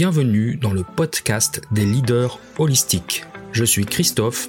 Bienvenue dans le podcast des leaders holistiques. Je suis Christophe,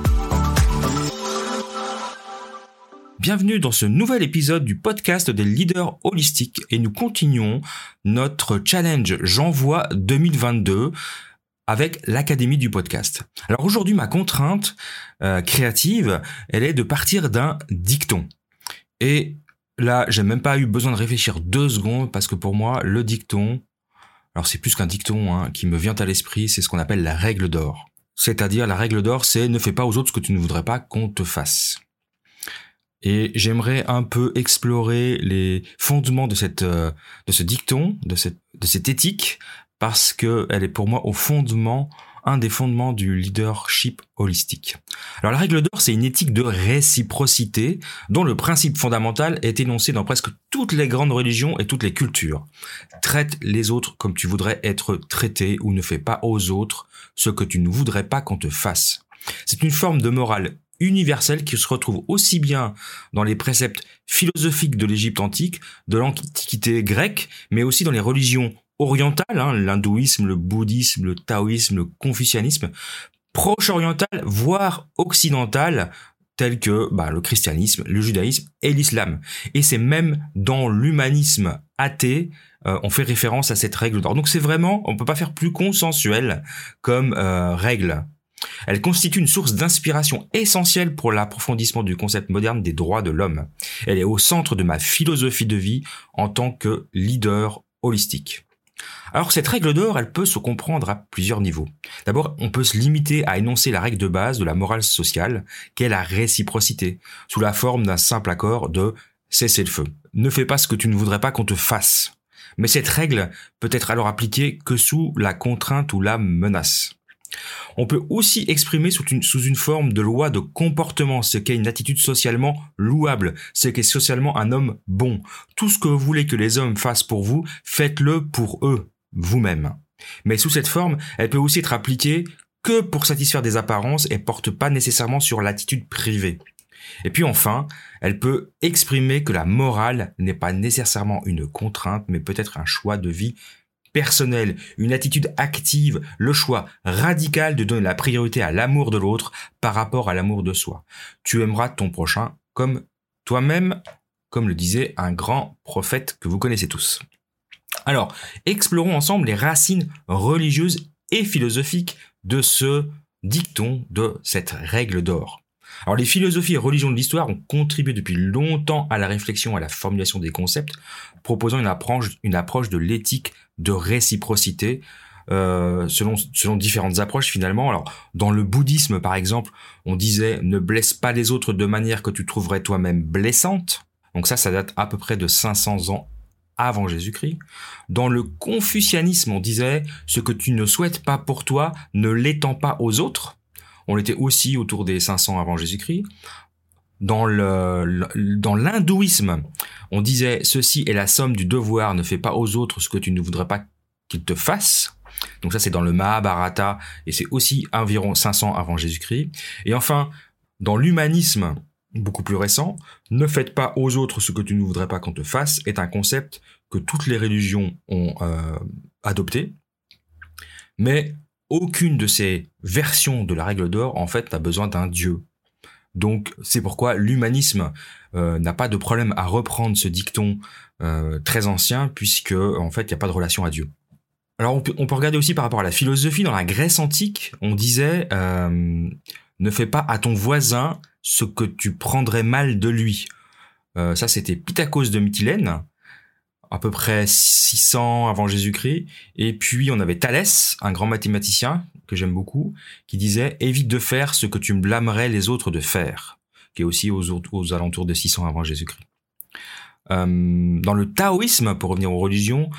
Bienvenue dans ce nouvel épisode du podcast des leaders holistiques et nous continuons notre challenge J'envoie 2022 avec l'Académie du podcast. Alors aujourd'hui, ma contrainte euh, créative, elle est de partir d'un dicton. Et là, j'ai même pas eu besoin de réfléchir deux secondes parce que pour moi, le dicton, alors c'est plus qu'un dicton hein, qui me vient à l'esprit, c'est ce qu'on appelle la règle d'or. C'est-à-dire la règle d'or, c'est ne fais pas aux autres ce que tu ne voudrais pas qu'on te fasse. Et j'aimerais un peu explorer les fondements de cette euh, de ce dicton, de cette de cette éthique, parce que elle est pour moi au fondement un des fondements du leadership holistique. Alors la règle d'or, c'est une éthique de réciprocité dont le principe fondamental est énoncé dans presque toutes les grandes religions et toutes les cultures. Traite les autres comme tu voudrais être traité ou ne fais pas aux autres ce que tu ne voudrais pas qu'on te fasse. C'est une forme de morale universelle qui se retrouve aussi bien dans les préceptes philosophiques de l'Égypte antique, de l'Antiquité grecque, mais aussi dans les religions orientales, hein, l'hindouisme, le bouddhisme, le taoïsme, le confucianisme, proche oriental, voire occidental, tels que bah, le christianisme, le judaïsme et l'islam. Et c'est même dans l'humanisme athée, euh, on fait référence à cette règle d'or. Donc c'est vraiment, on peut pas faire plus consensuel comme euh, règle. Elle constitue une source d'inspiration essentielle pour l'approfondissement du concept moderne des droits de l'homme. Elle est au centre de ma philosophie de vie en tant que leader holistique. Alors cette règle d'or, elle peut se comprendre à plusieurs niveaux. D'abord, on peut se limiter à énoncer la règle de base de la morale sociale, qui est la réciprocité, sous la forme d'un simple accord de cesser le feu. Ne fais pas ce que tu ne voudrais pas qu'on te fasse. Mais cette règle peut être alors appliquée que sous la contrainte ou la menace. On peut aussi exprimer sous une, forme de loi de comportement, ce qu'est une attitude socialement louable, ce qu'est socialement un homme bon. Tout ce que vous voulez que les hommes fassent pour vous, faites-le pour eux, vous-même. Mais sous cette forme, elle peut aussi être appliquée que pour satisfaire des apparences et porte pas nécessairement sur l'attitude privée. Et puis enfin, elle peut exprimer que la morale n'est pas nécessairement une contrainte, mais peut-être un choix de vie personnel, une attitude active, le choix radical de donner la priorité à l'amour de l'autre par rapport à l'amour de soi. Tu aimeras ton prochain comme toi-même, comme le disait un grand prophète que vous connaissez tous. Alors, explorons ensemble les racines religieuses et philosophiques de ce dicton, de cette règle d'or. Alors les philosophies et religions de l'histoire ont contribué depuis longtemps à la réflexion et à la formulation des concepts, proposant une approche, une approche de l'éthique de réciprocité euh, selon, selon différentes approches finalement. Alors dans le bouddhisme par exemple, on disait ne blesse pas les autres de manière que tu trouverais toi-même blessante. Donc ça, ça date à peu près de 500 ans avant Jésus-Christ. Dans le confucianisme, on disait ce que tu ne souhaites pas pour toi, ne l'étends pas aux autres. On était aussi autour des 500 avant Jésus-Christ. Dans l'hindouisme, on disait ceci est la somme du devoir, ne fais pas aux autres ce que tu ne voudrais pas qu'ils te fassent. Donc ça c'est dans le Mahabharata et c'est aussi environ 500 avant Jésus-Christ. Et enfin, dans l'humanisme beaucoup plus récent, ne faites pas aux autres ce que tu ne voudrais pas qu'on te fasse est un concept que toutes les religions ont euh, adopté. Mais aucune de ces versions de la règle d'or, en fait, n'a besoin d'un dieu. Donc, c'est pourquoi l'humanisme euh, n'a pas de problème à reprendre ce dicton euh, très ancien, puisque, en fait, il n'y a pas de relation à Dieu. Alors, on peut, regarder aussi par rapport à la philosophie. Dans la Grèce antique, on disait euh, Ne fais pas à ton voisin ce que tu prendrais mal de lui. Ça, c'était Pythagore de Mytilène, à peu près 600 avant Jésus-Christ. Et puis, on avait Thalès, un grand mathématicien j'aime beaucoup, qui disait « Évite de faire ce que tu me blâmerais les autres de faire », qui est aussi aux, alentours de 600 avant Jésus-Christ. Euh, dans le taoïsme, pour revenir aux religions,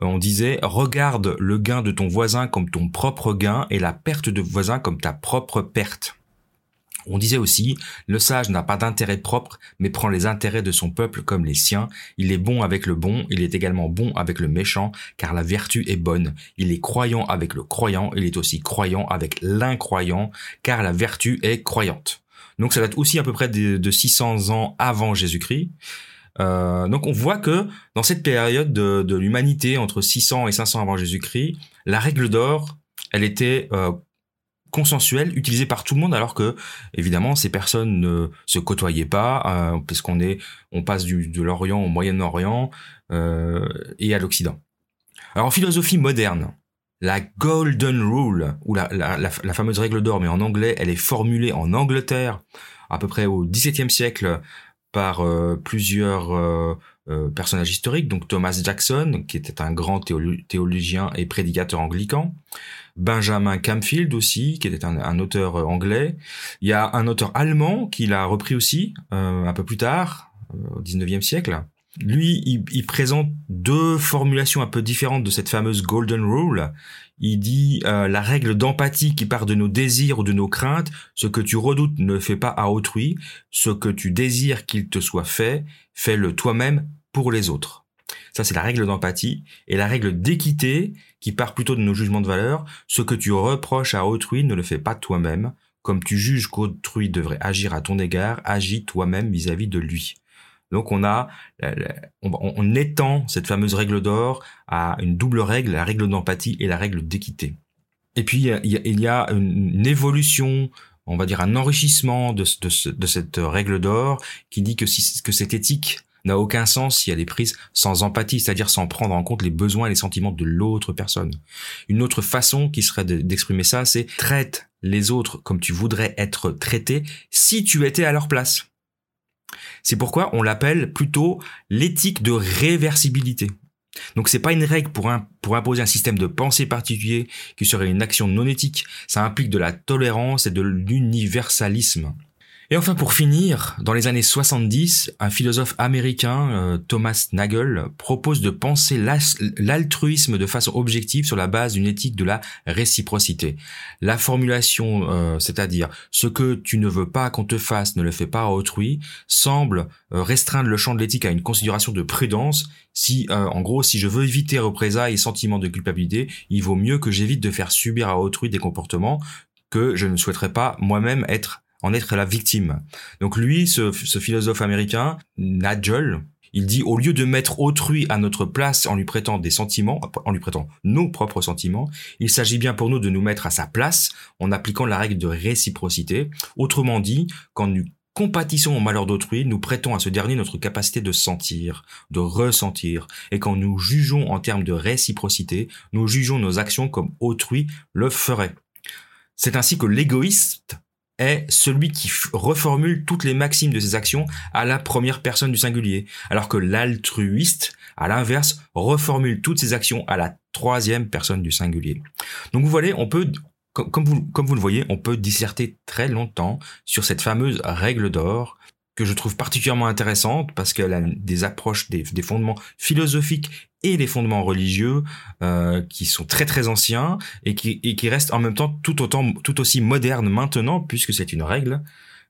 on disait regarde le gain de ton voisin comme ton propre gain et la perte de voisin comme ta propre perte. On disait aussi, le sage n'a pas d'intérêt propre, mais prend les intérêts de son peuple comme les siens. Il est bon avec le bon, il est également bon avec le méchant, car la vertu est bonne. Il est croyant avec le croyant, il est aussi croyant avec l'incroyant, car la vertu est croyante. Donc ça date aussi à peu près de, 600 ans avant Jésus-Christ. Euh, donc on voit que dans cette période de, l'humanité, entre 600 et 500 avant Jésus-Christ, la règle d'or, elle était euh, consensuelle, utilisée par tout le monde, alors que évidemment ces personnes ne se côtoyaient pas, euh, parce qu'on est, on passe du, de l'Orient au Moyen-Orient euh, et à l'Occident. Alors en philosophie moderne, la Golden Rule, ou la, la, la, la fameuse règle d'or, mais en anglais, elle est formulée en Angleterre à peu près au XVIIe siècle par euh, plusieurs euh, euh, personnages historiques, donc Thomas Jackson, qui était un grand théologien et prédicateur anglican, Benjamin Camfield aussi, qui était un, auteur anglais. Il y a un auteur allemand qui l'a repris aussi un peu plus tard, au 19e siècle. Lui, il, il, présente deux formulations un peu différentes de cette fameuse Golden Rule il dit euh, la règle d'empathie qui part de nos désirs ou de nos craintes, ce que tu redoutes ne fais pas à autrui, ce que tu désires qu'il te soit fait, fais-le toi-même pour les autres. Ça, c'est la règle d'empathie. Et la règle d'équité, qui part plutôt de nos jugements de valeur, ce que tu reproches à autrui ne le fais pas toi-même. Comme tu juges qu'autrui devrait agir à ton égard, agis toi-même vis-à-vis de lui. Donc on a, on, étend cette fameuse règle d'or à une double règle, la règle d'empathie et la règle d'équité. Et puis il y, a, une, évolution, on va dire un enrichissement de, cette règle d'or qui dit que, que cette éthique n'a aucun sens si elle est prise sans empathie, c'est-à-dire sans prendre en compte les besoins et les sentiments de l'autre personne. Une autre façon qui serait d'exprimer ça, c'est traite les autres comme tu voudrais être traité si tu étais à leur place. C'est pourquoi on l'appelle plutôt l'éthique de réversibilité. Donc c'est pas une règle pour, pour imposer un système de pensée particulier qui serait une action non éthique, ça implique de la tolérance et de l'universalisme. Et enfin, pour finir, dans les années 70, un philosophe américain, euh, Thomas Nagel, propose de penser l'altruisme de façon objective sur la base d'une éthique de la réciprocité. La formulation, euh, c'est-à-dire ce que tu ne veux pas qu'on te fasse, ne le fais pas à autrui, semble euh, restreindre le champ de l'éthique à une considération de prudence. Si, en gros, si je veux éviter représailles et sentiments de culpabilité, il vaut mieux que j'évite de faire subir à autrui des comportements que je ne souhaiterais pas moi-même être en être la victime. Donc lui, ce, philosophe américain, Nagel, il dit au lieu de mettre autrui à notre place en lui prêtant des sentiments, en lui prêtant nos propres sentiments, il s'agit bien pour nous de nous mettre à sa place en appliquant la règle de réciprocité. Autrement dit, quand nous compatissons au malheur d'autrui, nous prêtons à ce dernier notre capacité de sentir, de ressentir, et quand nous jugeons en termes de réciprocité, nous jugeons nos actions comme autrui le ferait. C'est ainsi que l'égoïste est celui qui reformule toutes les maximes de ses actions à la première personne du singulier, alors que l'altruiste, à l'inverse, reformule toutes ses actions à la troisième personne du singulier. Donc vous voyez, on peut, comme vous, comme vous le voyez, on peut disserter très longtemps sur cette fameuse règle d'or que je trouve particulièrement intéressante parce qu'elle a des approches, des, fondements philosophiques et des fondements religieux euh, qui sont très très anciens et qui, qui restent en même temps tout autant tout aussi modernes maintenant puisque c'est une règle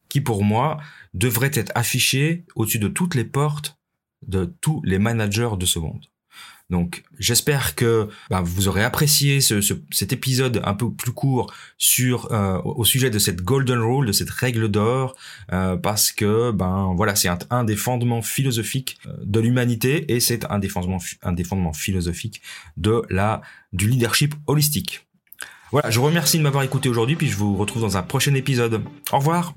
qui pour moi devrait être affichée au-dessus de toutes les portes de tous les managers de ce monde. Donc j'espère que ben, vous aurez apprécié ce, cet épisode un peu plus court sur euh, au sujet de cette golden rule, de cette règle d'or, euh, parce que ben voilà c'est un, des fondements philosophiques euh, de l'humanité et c'est un des fondements un des fondements philosophiques de la du leadership holistique. Voilà, je vous remercie de m'avoir écouté aujourd'hui, puis je vous retrouve dans un prochain épisode. Au revoir